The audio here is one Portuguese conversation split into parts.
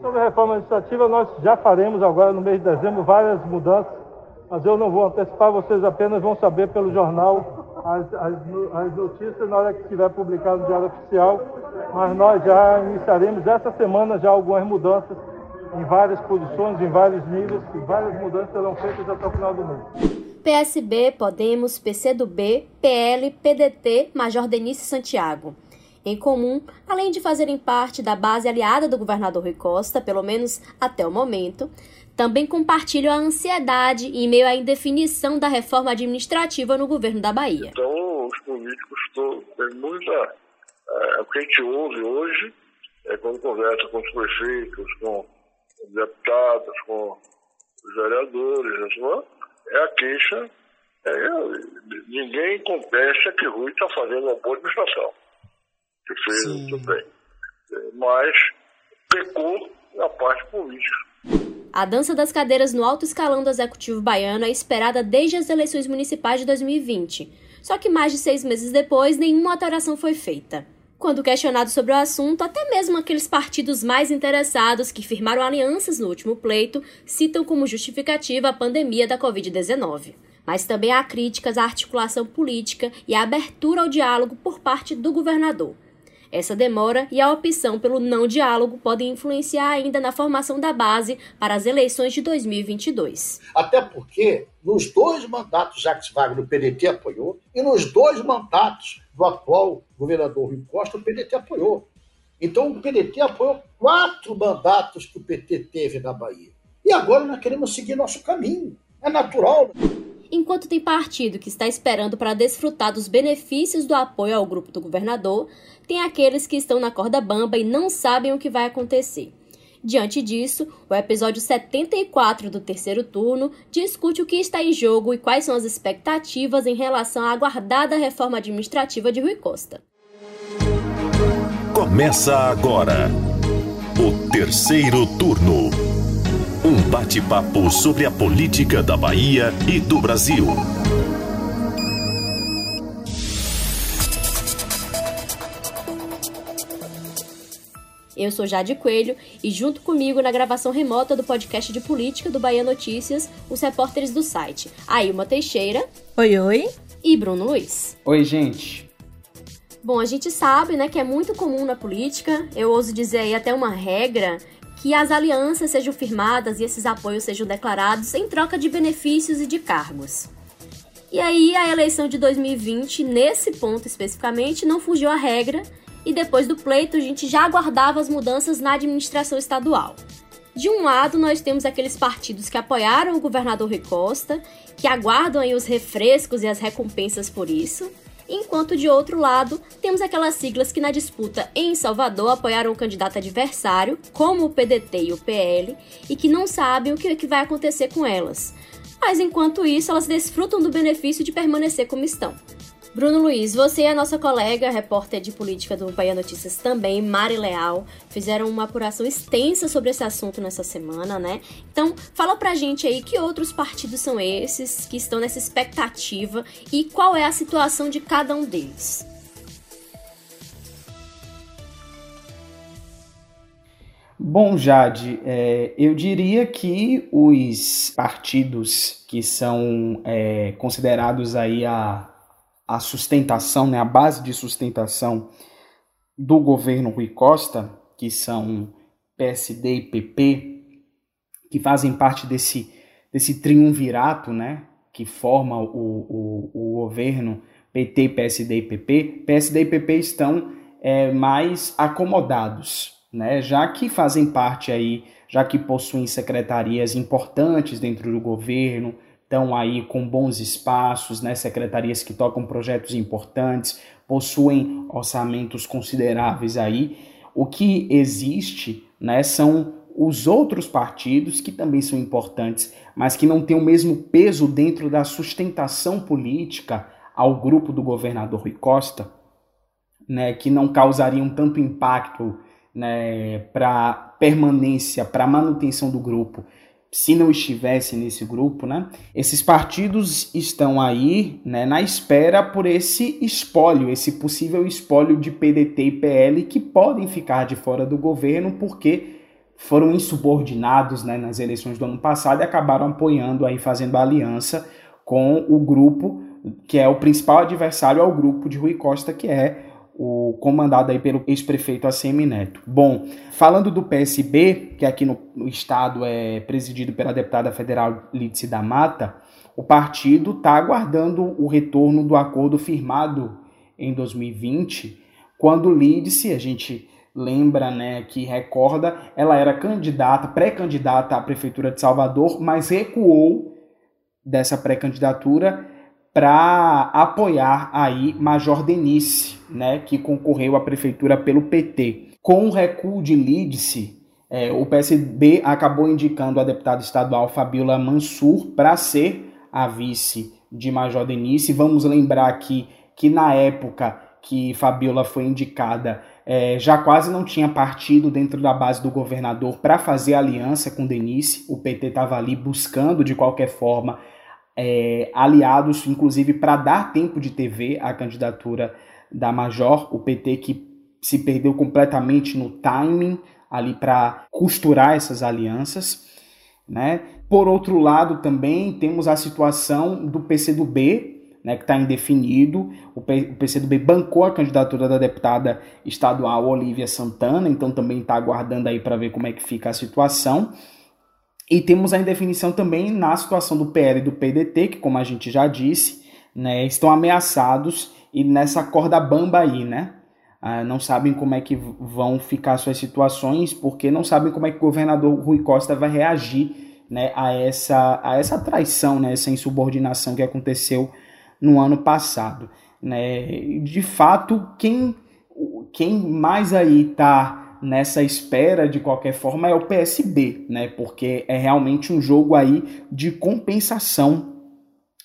Sobre a reforma administrativa, nós já faremos agora no mês de dezembro várias mudanças, mas eu não vou antecipar, vocês apenas vão saber pelo jornal as, as, as notícias na hora que estiver publicado no Diário Oficial, mas nós já iniciaremos essa semana já algumas mudanças em várias posições, em vários níveis, e várias mudanças serão feitas até o final do mês. PSB, Podemos, PCdoB, PL, PDT, Major Denise Santiago. Em comum, além de fazerem parte da base aliada do governador Rui Costa, pelo menos até o momento, também compartilham a ansiedade em meio à indefinição da reforma administrativa no governo da Bahia. Então, os políticos têm muita. É, o que a gente ouve hoje, é quando conversa com os prefeitos, com os deputados, com os vereadores, assim, é a queixa. É, ninguém contesta que Rui está fazendo uma boa administração, que fez Sim. muito bem. Mas pecou na parte política. A dança das cadeiras no alto escalão do executivo baiano é esperada desde as eleições municipais de 2020. Só que mais de seis meses depois, nenhuma alteração foi feita. Quando questionado sobre o assunto, até mesmo aqueles partidos mais interessados que firmaram alianças no último pleito citam como justificativa a pandemia da Covid-19. Mas também há críticas à articulação política e à abertura ao diálogo por parte do governador. Essa demora e a opção pelo não diálogo podem influenciar ainda na formação da base para as eleições de 2022. Até porque, nos dois mandatos Jacques Wagner, o PDT apoiou, e nos dois mandatos do atual governador Rui Costa, o PDT apoiou. Então, o PDT apoiou quatro mandatos que o PT teve na Bahia. E agora nós queremos seguir nosso caminho. É natural. Enquanto tem partido que está esperando para desfrutar dos benefícios do apoio ao grupo do governador, tem aqueles que estão na corda bamba e não sabem o que vai acontecer. Diante disso, o episódio 74 do terceiro turno discute o que está em jogo e quais são as expectativas em relação à aguardada reforma administrativa de Rui Costa. Começa agora o terceiro turno. Um bate-papo sobre a política da Bahia e do Brasil. Eu sou Jade Coelho e junto comigo na gravação remota do podcast de política do Bahia Notícias, os repórteres do site Ailma Teixeira. Oi, oi. E Bruno Luiz. Oi, gente. Bom, a gente sabe, né, que é muito comum na política, eu ouso dizer aí até uma regra, que as alianças sejam firmadas e esses apoios sejam declarados em troca de benefícios e de cargos. E aí a eleição de 2020, nesse ponto especificamente, não fugiu à regra e depois do pleito a gente já aguardava as mudanças na administração estadual. De um lado, nós temos aqueles partidos que apoiaram o governador Rui Costa, que aguardam aí os refrescos e as recompensas por isso, enquanto de outro lado, temos aquelas siglas que na disputa em Salvador apoiaram o candidato adversário, como o PDT e o PL, e que não sabem o que vai acontecer com elas. Mas enquanto isso, elas desfrutam do benefício de permanecer como estão. Bruno Luiz, você e a nossa colega, repórter de política do Bahia Notícias também, Mari Leal, fizeram uma apuração extensa sobre esse assunto nessa semana, né? Então, fala pra gente aí que outros partidos são esses que estão nessa expectativa e qual é a situação de cada um deles. Bom, Jade, é, eu diria que os partidos que são é, considerados aí a a sustentação, né, a base de sustentação do governo Rui Costa, que são PSD e PP, que fazem parte desse, desse triunvirato né, que forma o, o, o governo PT, PSD e PP, PSD e PP estão é, mais acomodados, né, já que fazem parte aí, já que possuem secretarias importantes dentro do governo, estão aí com bons espaços, né, secretarias que tocam projetos importantes, possuem orçamentos consideráveis aí. O que existe né, são os outros partidos que também são importantes, mas que não têm o mesmo peso dentro da sustentação política ao grupo do governador Rui Costa, né, que não causariam tanto impacto né, para permanência, para manutenção do grupo se não estivesse nesse grupo, né? Esses partidos estão aí, né, na espera por esse espólio, esse possível espólio de PDT e PL que podem ficar de fora do governo porque foram insubordinados né, nas eleições do ano passado e acabaram apoiando aí, fazendo aliança com o grupo que é o principal adversário ao grupo de Rui Costa, que é o comandado aí pelo ex-prefeito ACM Neto. Bom, falando do PSB, que aqui no, no estado é presidido pela deputada federal Lídice da Mata, o partido está aguardando o retorno do acordo firmado em 2020, quando Lídice, a gente lembra, né, que recorda, ela era candidata, pré-candidata à prefeitura de Salvador, mas recuou dessa pré-candidatura para apoiar aí Major Denise, né, que concorreu à prefeitura pelo PT. Com o recuo de Lídice, é, o PSB acabou indicando a deputada estadual Fabiola Mansur para ser a vice de Major Denise. Vamos lembrar aqui que na época que Fabiola foi indicada, é, já quase não tinha partido dentro da base do governador para fazer aliança com Denise. O PT estava ali buscando, de qualquer forma, é, aliados, inclusive para dar tempo de TV à candidatura da Major. O PT que se perdeu completamente no timing ali para costurar essas alianças. Né? Por outro lado, também temos a situação do PCdoB, né, que está indefinido. O, PCdoB bancou a candidatura da deputada estadual Olivia Santana, então também está aguardando aí para ver como é que fica a situação. E temos a indefinição também na situação do PL e do PDT, que como a gente já disse, né, estão ameaçados e nessa corda bamba aí, né? Ah, não sabem como é que vão ficar suas situações, porque não sabem como é que o governador Rui Costa vai reagir né, a, essa, a essa traição, né, essa insubordinação que aconteceu no ano passado. Né? De fato, quem, quem mais aí está nessa espera de qualquer forma é o PSB, né? Porque é realmente um jogo aí de compensação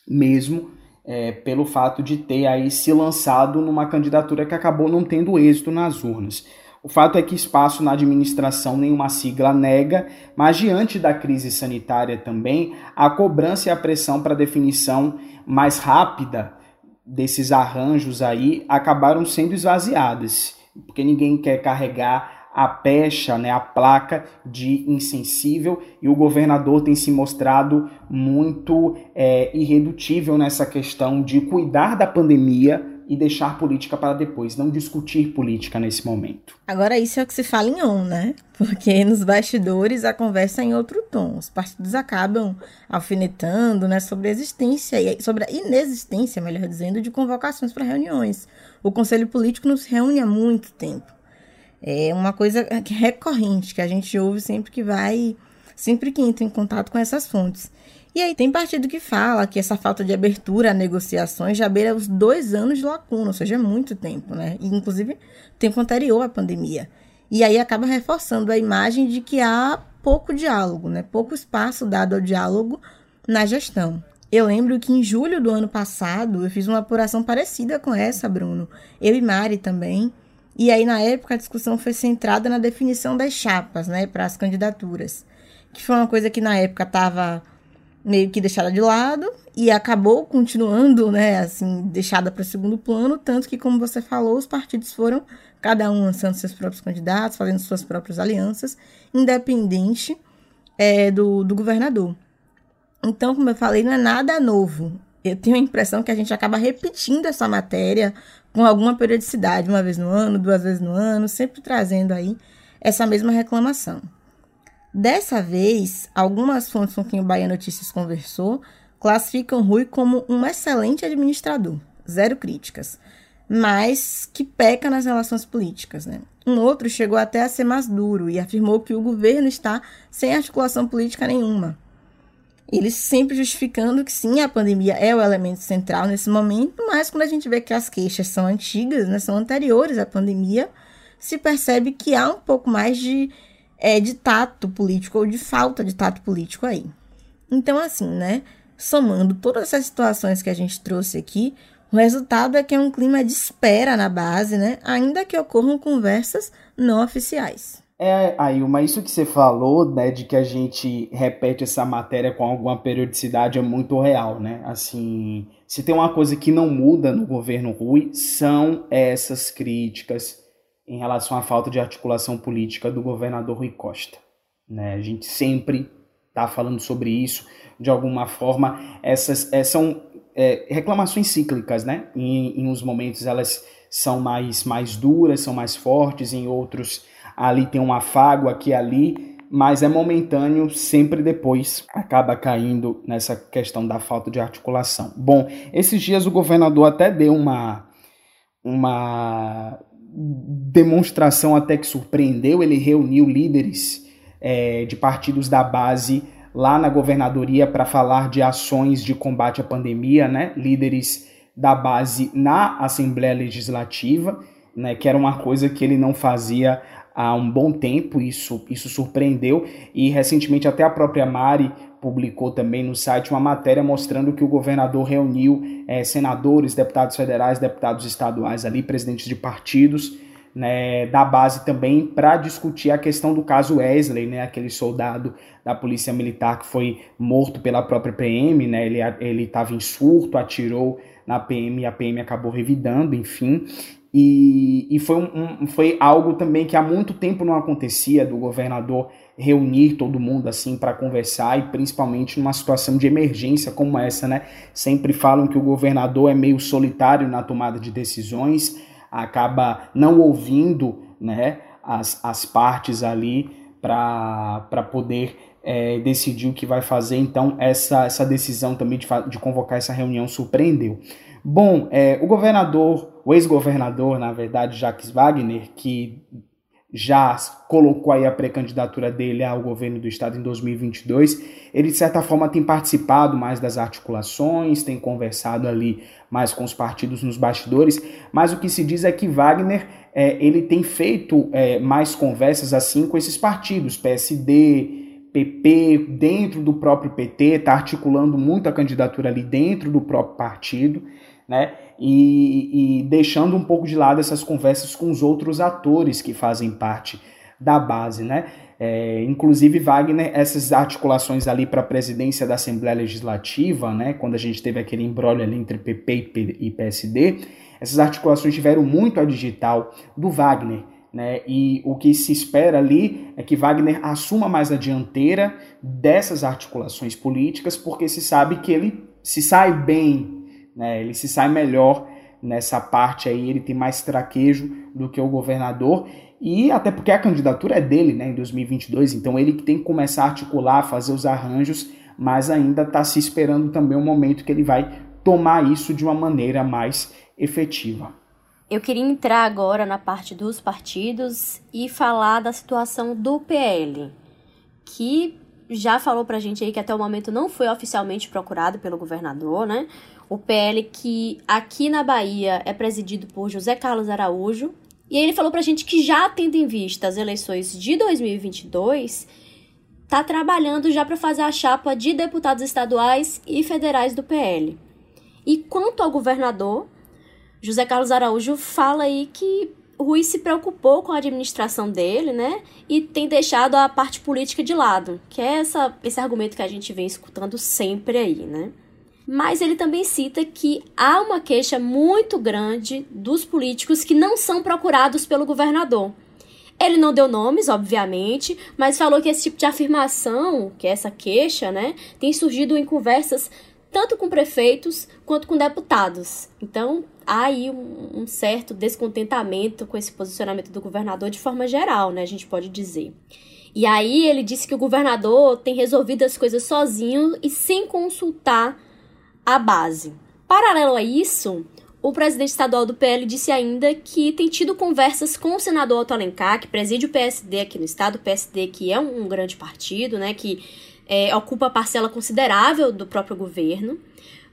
mesmo é, pelo fato de ter aí se lançado numa candidatura que acabou não tendo êxito nas urnas. O fato é que espaço na administração nenhuma sigla nega, mas diante da crise sanitária também, a cobrança e a pressão para definição mais rápida desses arranjos aí acabaram sendo esvaziadas, porque ninguém quer carregar a pecha, né, a placa de insensível, e o governador tem se mostrado muito é, irredutível nessa questão de cuidar da pandemia e deixar política para depois, não discutir política nesse momento. Agora, isso é o que se fala em on, né? Porque nos bastidores a conversa é em outro tom. Os partidos acabam alfinetando né, sobre a existência, sobre a inexistência, melhor dizendo, de convocações para reuniões. O Conselho Político não se reúne há muito tempo. É uma coisa recorrente que a gente ouve sempre que vai, sempre que entra em contato com essas fontes. E aí tem partido que fala que essa falta de abertura a negociações já beira os dois anos de lacuna, ou seja, é muito tempo, né? E, inclusive, tempo anterior à pandemia. E aí acaba reforçando a imagem de que há pouco diálogo, né? Pouco espaço dado ao diálogo na gestão. Eu lembro que em julho do ano passado eu fiz uma apuração parecida com essa, Bruno. Eu e Mari também. E aí, na época, a discussão foi centrada na definição das chapas, né, para as candidaturas. Que foi uma coisa que na época estava meio que deixada de lado e acabou continuando, né, assim, deixada para segundo plano, tanto que, como você falou, os partidos foram cada um lançando seus próprios candidatos, fazendo suas próprias alianças, independente é, do, do governador. Então, como eu falei, não é nada novo. Eu tenho a impressão que a gente acaba repetindo essa matéria com alguma periodicidade, uma vez no ano, duas vezes no ano, sempre trazendo aí essa mesma reclamação. Dessa vez, algumas fontes com quem o Bahia Notícias conversou classificam Rui como um excelente administrador, zero críticas, mas que peca nas relações políticas. Né? Um outro chegou até a ser mais duro e afirmou que o governo está sem articulação política nenhuma. Ele sempre justificando que sim, a pandemia é o elemento central nesse momento, mas quando a gente vê que as queixas são antigas, né, são anteriores à pandemia, se percebe que há um pouco mais de é, de tato político ou de falta de tato político aí. Então, assim, né? Somando todas essas situações que a gente trouxe aqui, o resultado é que é um clima de espera na base, né? Ainda que ocorram conversas não oficiais. É, Ailma, isso que você falou, né, de que a gente repete essa matéria com alguma periodicidade é muito real, né? Assim, se tem uma coisa que não muda no governo Rui, são essas críticas, em relação à falta de articulação política do governador Rui Costa. Né? A gente sempre está falando sobre isso de alguma forma. Essas é, são é, reclamações cíclicas, né? Em, em uns momentos elas são mais, mais duras, são mais fortes, em outros ali tem um afago aqui ali, mas é momentâneo, sempre depois acaba caindo nessa questão da falta de articulação. Bom, esses dias o governador até deu uma, uma demonstração até que surpreendeu, ele reuniu líderes é, de partidos da base lá na governadoria para falar de ações de combate à pandemia, né? Líderes da base na Assembleia Legislativa, né? Que era uma coisa que ele não fazia há um bom tempo, isso, isso surpreendeu. E recentemente até a própria Mari publicou também no site uma matéria mostrando que o governador reuniu é, senadores, deputados federais, deputados estaduais ali, presidentes de partidos, né, da base também para discutir a questão do caso Wesley, né, aquele soldado da polícia militar que foi morto pela própria PM, né, ele estava em surto, atirou na PM e a PM acabou revidando, enfim, e, e foi, um, um, foi algo também que há muito tempo não acontecia do governador reunir todo mundo assim para conversar e principalmente numa situação de emergência como essa, né? Sempre falam que o governador é meio solitário na tomada de decisões, acaba não ouvindo, né, as, as partes ali para poder é, o que vai fazer. Então, essa, essa decisão também de, de convocar essa reunião surpreendeu. Bom, é, o governador, o ex-governador, na verdade, Jacques Wagner, que já colocou aí a pré-candidatura dele ao governo do estado em 2022, ele de certa forma tem participado mais das articulações, tem conversado ali mais com os partidos nos bastidores, mas o que se diz é que Wagner é, ele tem feito é, mais conversas assim com esses partidos, PSD, PP, dentro do próprio PT, está articulando muito a candidatura ali dentro do próprio partido né? E, e, deixando um pouco de lado essas conversas com os outros atores que fazem parte da base, né? É, inclusive Wagner, essas articulações ali para a presidência da Assembleia Legislativa, né? Quando a gente teve aquele embrólio ali entre PP e PSD, essas articulações tiveram muito a digital do Wagner. Né? E o que se espera ali é que Wagner assuma mais a dianteira dessas articulações políticas, porque se sabe que ele se sai bem né? Ele se sai melhor nessa parte aí, ele tem mais traquejo do que o governador e até porque a candidatura é dele, né, em 2022, então ele que tem que começar a articular, fazer os arranjos, mas ainda está se esperando também um momento que ele vai tomar isso de uma maneira mais efetiva. Eu queria entrar agora na parte dos partidos e falar da situação do PL, que já falou pra gente aí que até o momento não foi oficialmente procurado pelo governador, né? O PL que aqui na Bahia é presidido por José Carlos Araújo. E ele falou pra gente que já tendo em vista as eleições de 2022, tá trabalhando já para fazer a chapa de deputados estaduais e federais do PL. E quanto ao governador, José Carlos Araújo fala aí que Rui se preocupou com a administração dele, né? E tem deixado a parte política de lado, que é essa, esse argumento que a gente vem escutando sempre aí, né? mas ele também cita que há uma queixa muito grande dos políticos que não são procurados pelo governador. Ele não deu nomes, obviamente, mas falou que esse tipo de afirmação, que é essa queixa, né, tem surgido em conversas tanto com prefeitos quanto com deputados. Então, há aí um, um, certo descontentamento com esse posicionamento do governador de forma geral, né, a gente pode dizer. E aí ele disse que o governador tem resolvido as coisas sozinho e sem consultar a base. Paralelo a isso, o presidente estadual do PL disse ainda que tem tido conversas com o senador Otto Alencar, que preside o PSD aqui no estado, o PSD que é um, um grande partido, né, que é, ocupa parcela considerável do próprio governo.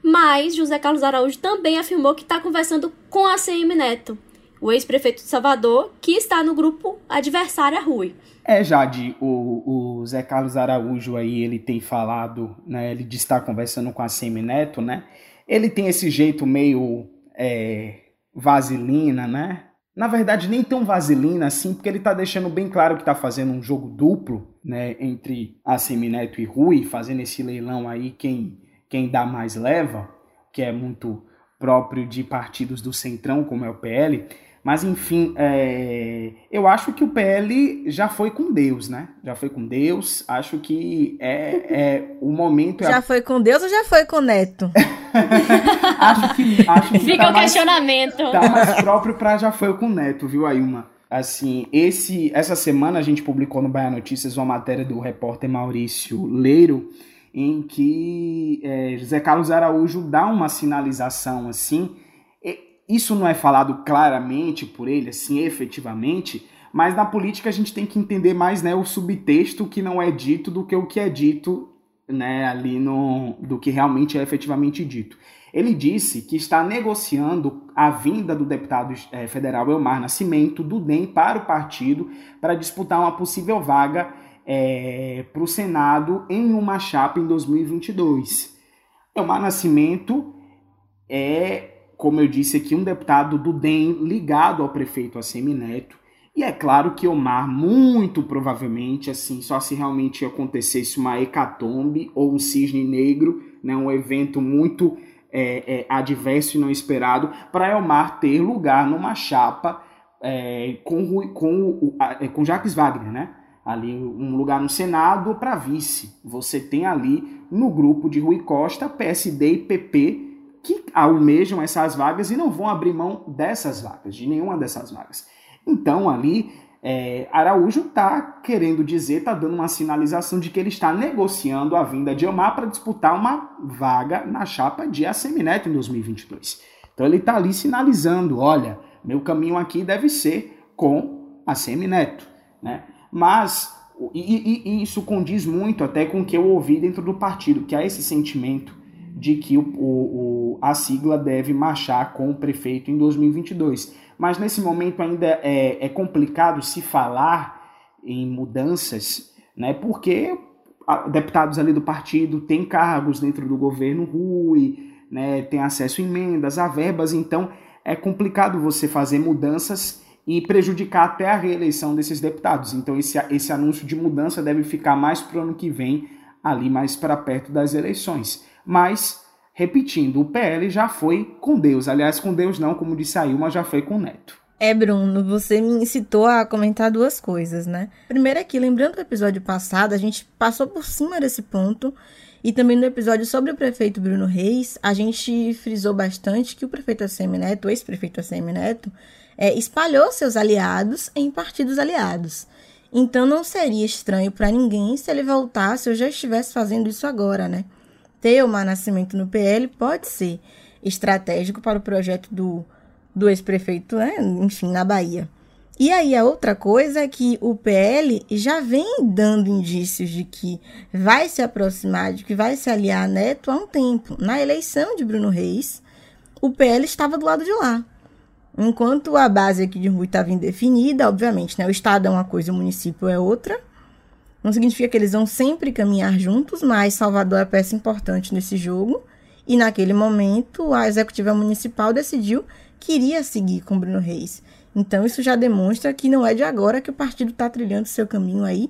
Mas José Carlos Araújo também afirmou que está conversando com a CM Neto, o ex-prefeito de Salvador, que está no grupo adversário a Rui. É, Jade, o, o Zé Carlos Araújo aí, ele tem falado, né, ele está conversando com a Semineto, né, ele tem esse jeito meio é, vaselina, né, na verdade nem tão vaselina assim, porque ele está deixando bem claro que está fazendo um jogo duplo, né, entre a Semineto e Rui, fazendo esse leilão aí, quem, quem dá mais leva, que é muito próprio de partidos do Centrão, como é o PL, Mas, enfim, é, eu acho que o PL já foi com Deus, né? Já foi com Deus. Acho que é, é o momento. É já foi com Deus ou já foi com Neto? acho que. Acho que Fica tá o mais, questionamento. Tá mais próprio para já foi com Neto, viu, Ailma? Assim, esse, essa semana a gente publicou no Bahia Notícias uma matéria do repórter Maurício Leiro, em que é, José Carlos Araújo dá uma sinalização assim isso não é falado claramente por ele, assim, efetivamente, mas na política a gente tem que entender mais né, o subtexto que não é dito do que o que é dito né, ali no, do que realmente é efetivamente dito. Ele disse que está negociando a vinda do deputado é, federal Elmar Nascimento, do DEM, para o partido, para disputar uma possível vaga é, para o Senado em uma chapa em 2022. Elmar Nascimento é como eu disse aqui, um deputado do DEM ligado ao prefeito Assemineto. E é claro que Omar, muito provavelmente, assim, só se realmente acontecesse uma hecatombe ou um cisne negro, né, um evento muito é, é, adverso e não esperado, para Elmar ter lugar numa chapa é, com, com, é, com Jacques Wagner, né? Ali um lugar no Senado para vice. Você tem ali no grupo de Rui Costa, PSD e PP que almejam essas vagas e não vão abrir mão dessas vagas, de nenhuma dessas vagas. Então, ali, é, Araújo está querendo dizer, está dando uma sinalização de que ele está negociando a vinda de Omar para disputar uma vaga na chapa de Assemineto em 2022. Então, ele está ali sinalizando: olha, meu caminho aqui deve ser com a Semineto. Né? Mas, e, e, e isso condiz muito até com o que eu ouvi dentro do partido, que há esse sentimento de que o, o, a sigla deve marchar com o prefeito em 2022. Mas nesse momento ainda é, é complicado se falar em mudanças, né, porque deputados ali do partido têm cargos dentro do governo Rui, né, tem acesso a emendas, a verbas, então é complicado você fazer mudanças e prejudicar até a reeleição desses deputados. Então esse, esse anúncio de mudança deve ficar mais para o ano que vem, ali mais para perto das eleições. Mas, repetindo, o PL já foi com Deus. Aliás, com Deus não, como disse a Ilma, já foi com o Neto. É, Bruno, você me incitou a comentar duas coisas, né? Primeiro aqui, lembrando do episódio passado, a gente passou por cima desse ponto. E também no episódio sobre o prefeito Bruno Reis, a gente frisou bastante que o prefeito ACM Neto, o ex-prefeito ACM Neto, é, espalhou seus aliados em partidos aliados. Então não seria estranho para ninguém se ele voltasse ou já estivesse fazendo isso agora, né? Ter o Mar Nascimento no PL pode ser estratégico para o projeto do, do ex-prefeito, né? enfim, na Bahia. E aí a outra coisa é que o PL já vem dando indícios de que vai se aproximar, de que vai se aliar a Neto há um tempo. Na eleição de Bruno Reis, o PL estava do lado de lá. Enquanto a base aqui de Rui estava indefinida, obviamente, né? O Estado é uma coisa, o município é outra. Não significa que eles vão sempre caminhar juntos, mas Salvador é peça importante nesse jogo. E naquele momento, a executiva municipal decidiu que iria seguir com Bruno Reis. Então, isso já demonstra que não é de agora que o partido está trilhando seu caminho aí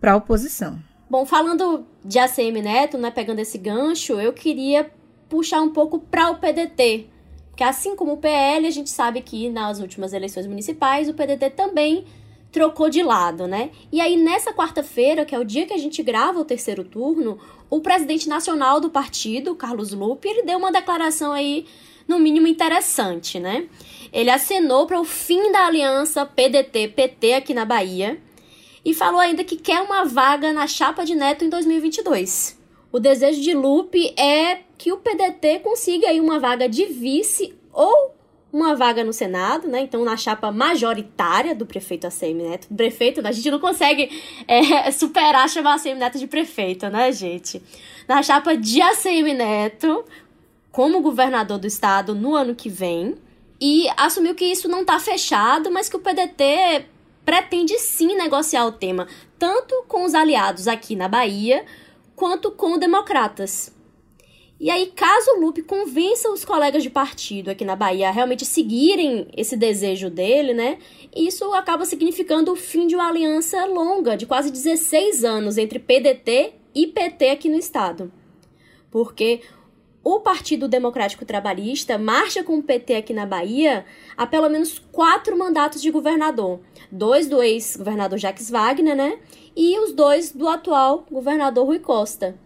para a oposição. Bom, falando de ACM Neto, né, pegando esse gancho, eu queria puxar um pouco para o PDT. Porque assim como o PL, a gente sabe que nas últimas eleições municipais, o PDT também trocou de lado, né? E aí, nessa quarta-feira, que é o dia que a gente grava o terceiro turno, o presidente nacional do partido, Carlos Lupe, ele deu uma declaração aí, no mínimo, interessante, né? Ele acenou para o fim da aliança PDT-PT aqui na Bahia e falou ainda que quer uma vaga na chapa de Neto em 2022. O desejo de Lupe é que o PDT consiga aí uma vaga de vice ou uma vaga no Senado, né? Então, na chapa majoritária do prefeito ACM Neto. Prefeito, a gente não consegue é, superar chamar ACM Neto de prefeito, né, gente? Na chapa de ACM Neto, como governador do estado no ano que vem. E assumiu que isso não está fechado, mas que o PDT pretende sim negociar o tema, tanto com os aliados aqui na Bahia, quanto com democratas. E aí, caso o Lupe convença os colegas de partido aqui na Bahia a realmente seguirem esse desejo dele, né? Isso acaba significando o fim de uma aliança longa, de quase 16 anos, entre PDT e PT aqui no estado. Porque o Partido Democrático Trabalhista marcha com o PT aqui na Bahia há pelo menos quatro mandatos de governador. Dois do ex-governador Jacques Wagner, né? E os dois do atual governador Rui Costa.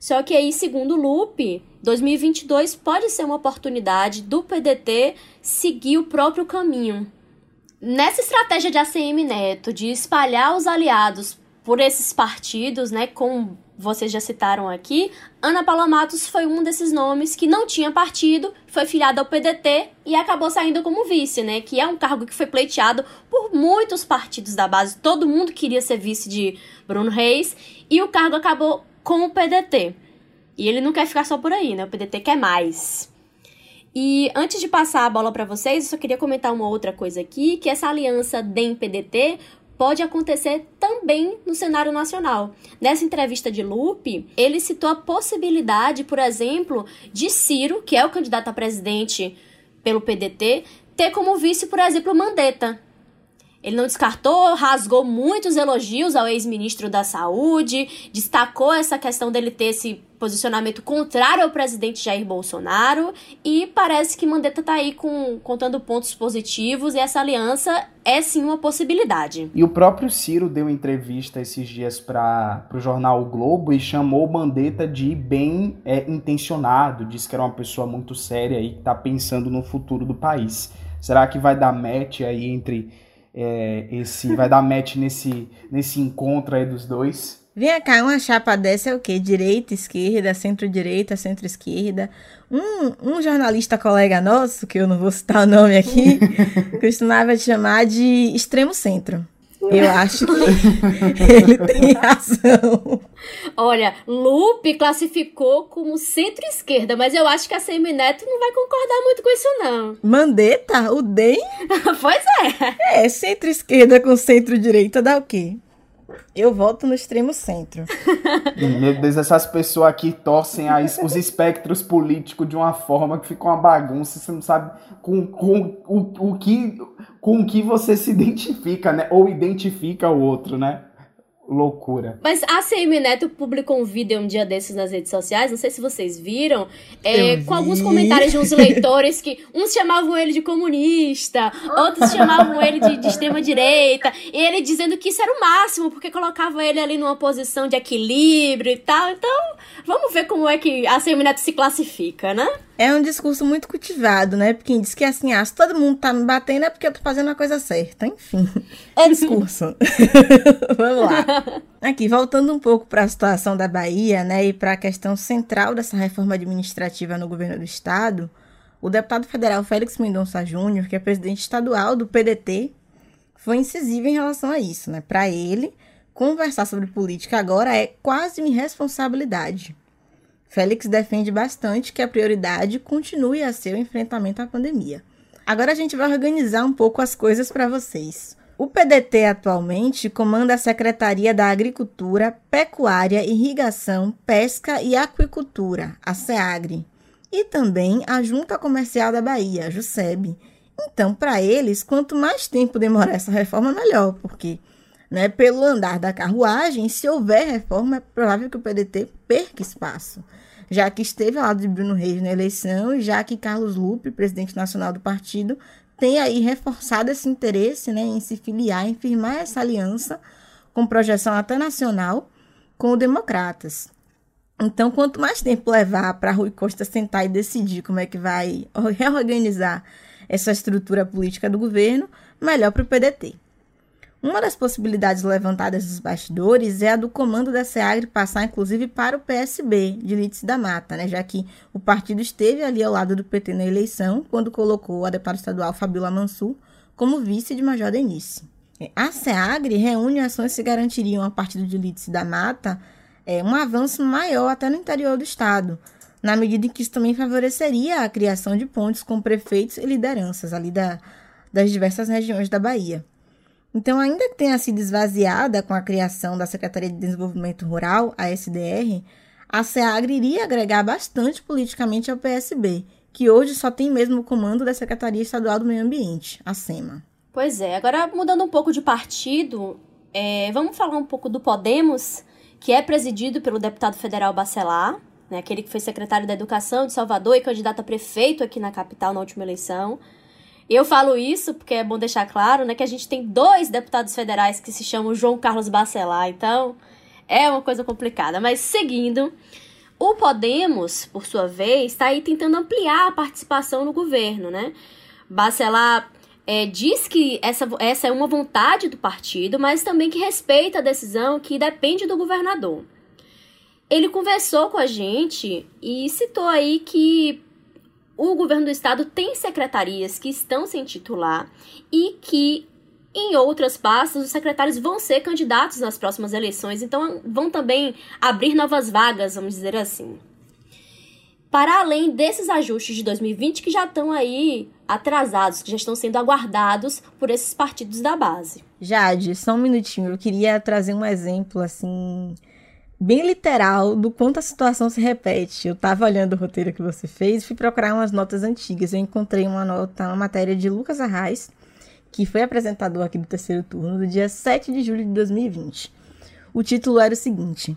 Só que aí, segundo o Lupe, 2022 pode ser uma oportunidade do PDT seguir o próprio caminho. Nessa estratégia de ACM Neto de espalhar os aliados por esses partidos, né, com vocês já citaram aqui, Ana Paula Matos foi um desses nomes que não tinha partido, foi filiada ao PDT e acabou saindo como vice, né? Que é um cargo que foi pleiteado por muitos partidos da base. Todo mundo queria ser vice de Bruno Reis e o cargo acabou com o PDT. E ele não quer ficar só por aí, né? O PDT quer mais. E antes de passar a bola para vocês, eu só queria comentar uma outra coisa aqui, que essa aliança DEM-PDT pode acontecer também no cenário nacional. Nessa entrevista de Lupe, ele citou a possibilidade, por exemplo, de Ciro, que é o candidato a presidente pelo PDT, ter como vice, por exemplo, Mandetta. Ele não descartou, rasgou muitos elogios ao ex-ministro da Saúde, destacou essa questão dele ter esse posicionamento contrário ao presidente Jair Bolsonaro e parece que Mandetta está aí com, contando pontos positivos e essa aliança é sim uma possibilidade. E o próprio Ciro deu entrevista esses dias para o jornal o Globo e chamou Mandetta de bem é, intencionado, disse que era uma pessoa muito séria e que está pensando no futuro do país. Será que vai dar match aí entre é, esse vai dar match nesse nesse encontro aí dos dois? Vem cá, uma chapa dessa é o quê? Direita, esquerda, centro-direita, centro-esquerda. Um, um jornalista colega nosso, que eu não vou citar o nome aqui, costumava chamar de extremo centro. Eu acho que ele tem razão. Olha, Lupe classificou como centro-esquerda, mas eu acho que a Semi Neto não vai concordar muito com isso, não. Mandetta? O DEM? pois é. É, centro-esquerda com centro-direita dá o quê? Eu voto no extremo centro. Meu Deus, essas pessoas aqui torcem as, os espectros políticos de uma forma que fica uma bagunça. Você não sabe com, com o, o que, com o que você se identifica, né? Ou identifica o outro, né? Loucura. Mas a CM Neto publicou um vídeo um dia desses nas redes sociais, não sei se vocês viram, é, com alguns comentários de uns leitores que uns chamavam ele de comunista, outros chamavam ele de, de extrema-direita, e ele dizendo que isso era o máximo, porque colocava ele ali numa posição de equilíbrio e tal. Então, vamos ver como é que a CM Neto se classifica, né? É um discurso muito cultivado, né? Porque diz que assim, ah, se todo mundo tá me batendo é porque eu tô fazendo a coisa certa. Enfim, é discurso. Vamos lá. Aqui, voltando um pouco para a situação da Bahia, né, e para a questão central dessa reforma administrativa no governo do estado, o deputado federal Félix Mendonça Júnior, que é presidente estadual do PDT, foi incisivo em relação a isso, né? Para ele, conversar sobre política agora é quase uma irresponsabilidade. Félix defende bastante que a prioridade continue a ser o enfrentamento à pandemia. Agora a gente vai organizar um pouco as coisas para vocês. O PDT atualmente comanda a Secretaria da Agricultura, Pecuária, Irrigação, Pesca e Aquicultura, a SEAGRE, e também a Junta Comercial da Bahia, a JUSEB. Então, para eles, quanto mais tempo demorar essa reforma, melhor, porque né, pelo andar da carruagem, se houver reforma, é provável que o PDT perca espaço já que esteve ao lado de Bruno Reis na eleição e já que Carlos Lupe, presidente nacional do partido, tem aí reforçado esse interesse né, em se filiar, em firmar essa aliança com projeção até nacional com o Democratas. Então, quanto mais tempo levar para Rui Costa sentar e decidir como é que vai reorganizar essa estrutura política do governo, melhor para o PDT. Uma das possibilidades levantadas dos bastidores é a do comando da SEAGRE passar, inclusive, para o PSB de Lídice da Mata, né? já que o partido esteve ali ao lado do PT na eleição, quando colocou a deputada estadual Fabiola Mansur como vice de Major Denise. A SEAGRE reúne ações que garantiriam ao partido de Lídice da Mata é, um avanço maior até no interior do estado, na medida em que isso também favoreceria a criação de pontes com prefeitos e lideranças ali da, das diversas regiões da Bahia. Então, ainda que tenha sido esvaziada com a criação da Secretaria de Desenvolvimento Rural, a SDR, a SEAGRE iria agregar bastante politicamente ao PSB, que hoje só tem mesmo o comando da Secretaria Estadual do Meio Ambiente, a SEMA. Pois é, agora mudando um pouco de partido, é, vamos falar um pouco do Podemos, que é presidido pelo deputado federal Bacelar. né, aquele que foi secretário da Educação de Salvador e candidato a prefeito aqui na capital na última eleição. Eu falo isso porque é bom deixar claro, né, que a gente tem dois deputados federais que se chamam João Carlos Bacelar, então é uma coisa complicada. Mas seguindo, o Podemos, por sua vez, está aí tentando ampliar a participação no governo, né? Bacelar é, diz que essa, essa é uma vontade do partido, mas também que respeita a decisão que depende do governador. Ele conversou com a gente e citou aí que o governo do estado tem secretarias que estão sem titular e que em outras pastas os secretários vão ser candidatos nas próximas eleições, então vão também abrir novas vagas, vamos dizer assim. Para além desses ajustes de 2020 que já estão aí atrasados, que já estão sendo aguardados por esses partidos da base. Jade, só um minutinho, eu queria trazer um exemplo assim bem literal do quanto a situação se repete. Eu estava olhando o roteiro que você fez e fui procurar umas notas antigas. Eu encontrei uma nota, uma matéria de Lucas Arraes, que foi apresentador aqui do terceiro turno, do dia 7 de julho de 2020. O título era o seguinte: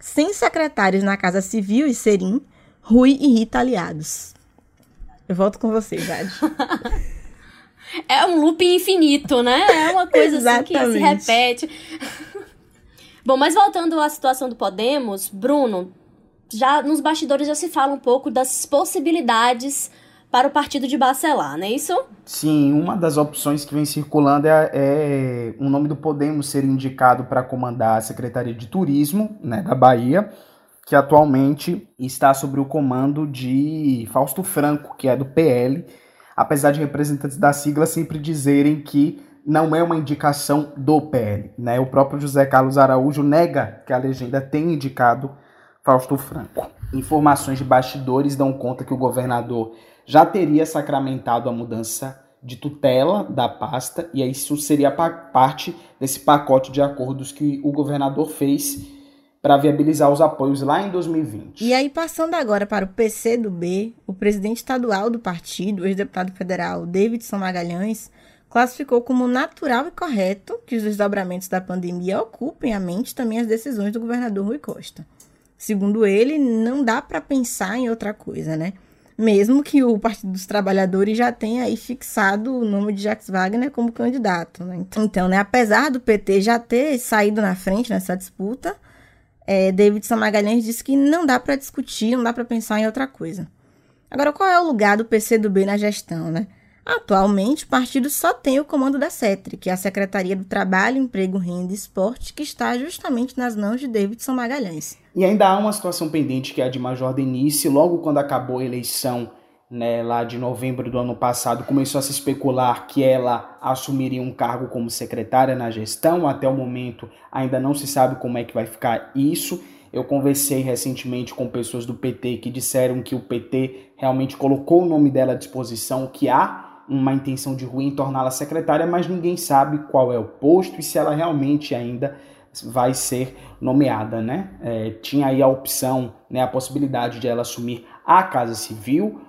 Sem secretários na Casa Civil e Serim, Rui e Rita aliados. Eu volto com você, Jade. é um loop infinito, né? É uma coisa assim que se repete. Bom, mas voltando à situação do Podemos, Bruno, já nos bastidores já se fala um pouco das possibilidades para o partido de Bacelar, não é isso? Sim, uma das opções que vem circulando é, é o nome do Podemos ser indicado para comandar a Secretaria de Turismo né, da Bahia que atualmente está sob o comando de Fausto Franco, que é do PL, apesar de representantes da sigla sempre dizerem que não é uma indicação do PL. Né? O próprio José Carlos Araújo nega que a legenda tenha indicado Fausto Franco. Informações de bastidores dão conta que o governador já teria sacramentado a mudança de tutela da pasta, e isso seria parte desse pacote de acordos que o governador fez para viabilizar os apoios lá em 2020. E aí, passando agora para o PC do B, o presidente estadual do partido, ex-deputado federal Davidson Magalhães, classificou como natural e correto que os desdobramentos da pandemia ocupem a mente também as decisões do governador Rui Costa. Segundo ele, não dá para pensar em outra coisa, né? Mesmo que o Partido dos Trabalhadores já tenha aí fixado o nome de Jacques Wagner como candidato, né? Então, né, apesar do PT já ter saído na frente nessa disputa, é, Davidson Magalhães disse que não dá para discutir, não dá para pensar em outra coisa. Agora, qual é o lugar do PCdoB na gestão, né? Atualmente, o partido só tem o comando da CETRI, que é a Secretaria do Trabalho, Emprego, Renda e Esporte, que está justamente nas mãos de Davidson Magalhães. E ainda há uma situação pendente que é a de Major Denise. Logo quando acabou a eleição né, lá de novembro do ano passado, começou a se especular que ela assumiria um cargo como secretária na gestão. Até o momento ainda não se sabe como é que vai ficar isso. Eu conversei recentemente com pessoas do PT que disseram que o PT realmente colocou o nome dela à disposição, que há uma intenção de Rui em torná-la secretária, mas ninguém sabe qual é o posto e se ela realmente ainda vai ser nomeada, né? É, tinha aí a opção, né, a possibilidade de ela assumir a Casa Civil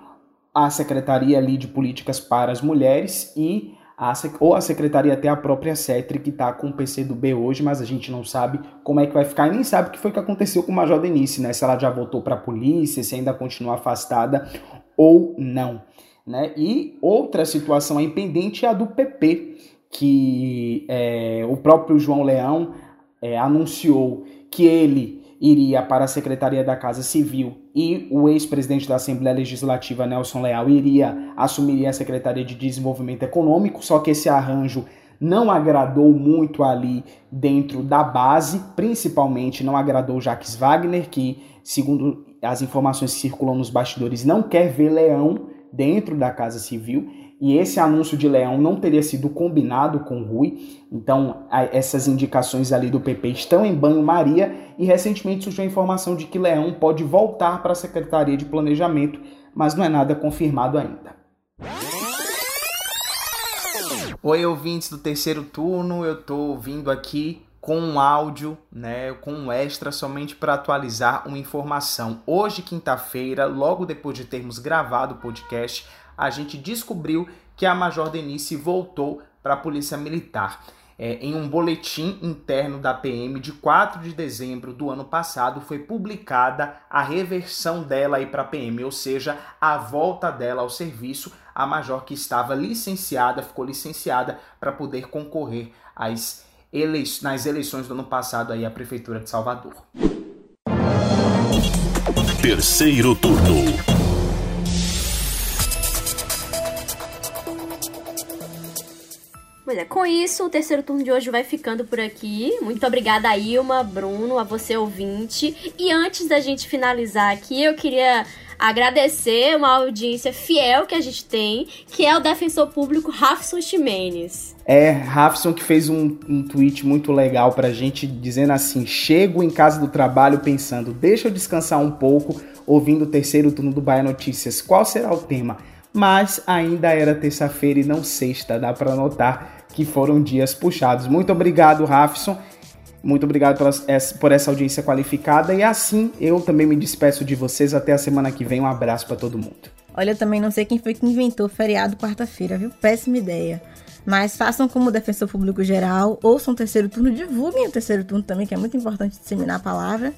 a Secretaria ali de Políticas para as Mulheres e a, ou a secretaria até a própria CETRI, que está com o PC do B hoje, mas a gente não sabe como é que vai ficar e nem sabe o que foi que aconteceu com o Major Denise, né? Se ela já voltou para a polícia, se ainda continua afastada ou não. Né? E outra situação aí pendente é a do PP, que é, o próprio João Leão é, anunciou que ele iria para a Secretaria da Casa Civil e o ex-presidente da Assembleia Legislativa, Nelson Leal, iria assumir a Secretaria de Desenvolvimento Econômico, só que esse arranjo não agradou muito ali dentro da base, principalmente não agradou Jacques Wagner, que, segundo as informações que circulam nos bastidores, não quer ver Leão dentro da Casa Civil e esse anúncio de Leão não teria sido combinado com Rui. Então, essas indicações ali do PP estão em banho-maria e recentemente surgiu a informação de que Leão pode voltar para a Secretaria de Planejamento, mas não é nada confirmado ainda. Oi, ouvintes do terceiro turno, eu estou vindo aqui com um áudio, né, com um extra somente para atualizar uma informação. Hoje, quinta-feira, logo depois de termos gravado o podcast, a gente descobriu que a Major Denise voltou para a Polícia Militar. é, em um boletim interno da PM de 4 de dezembro do ano passado, foi publicada a reversão dela para a PM, ou seja, a volta dela ao serviço, a major que estava licenciada, ficou licenciada para poder concorrer às ele... nas eleições do ano passado aí à Prefeitura de Salvador. Terceiro turno. Pois é, com isso, o terceiro turno de hoje vai ficando por aqui. Muito obrigada, Ilma, Bruno, a você ouvinte. E antes da gente finalizar aqui, eu queria agradecer uma audiência fiel que a gente tem, que é o defensor público Rafson Ximenes. É, Rafson que fez um, um tweet muito legal pra gente, dizendo assim: chego em casa do trabalho pensando, deixa eu descansar um pouco, ouvindo o terceiro turno do Bahia Notícias. Qual será o tema? Mas ainda era terça-feira e não sexta, dá para notar que foram dias puxados. Muito obrigado, Rafson. Muito obrigado por essa audiência qualificada. E assim eu também me despeço de vocês. Até a semana que vem. Um abraço para todo mundo. Olha, eu também não sei quem foi que inventou feriado quarta-feira, viu? Péssima ideia. Mas façam como defensor público geral, ouçam o terceiro turno, divulguem o terceiro turno também, que é muito importante disseminar a palavra.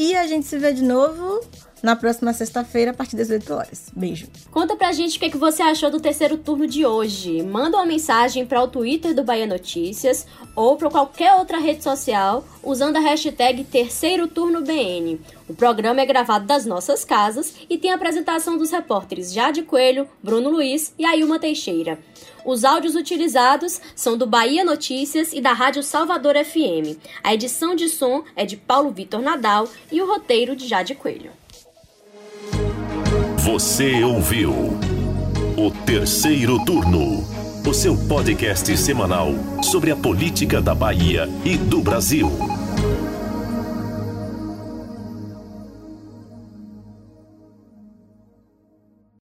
E a gente se vê de novo na próxima sexta-feira, a partir das 8 horas. Beijo. Conta pra gente o que, é que você achou do terceiro turno de hoje. Manda uma mensagem para o Twitter do Bahia Notícias ou para qualquer outra rede social usando a hashtag Terceiro Turno BN. O programa é gravado das nossas casas e tem a apresentação dos repórteres Jade Coelho, Bruno Luiz e Ailma Teixeira. Os áudios utilizados são do Bahia Notícias e da Rádio Salvador FM. A edição de som é de Paulo Vitor Nadal e o roteiro de Jade Coelho. Você ouviu o terceiro turno, o seu podcast semanal sobre a política da Bahia e do Brasil.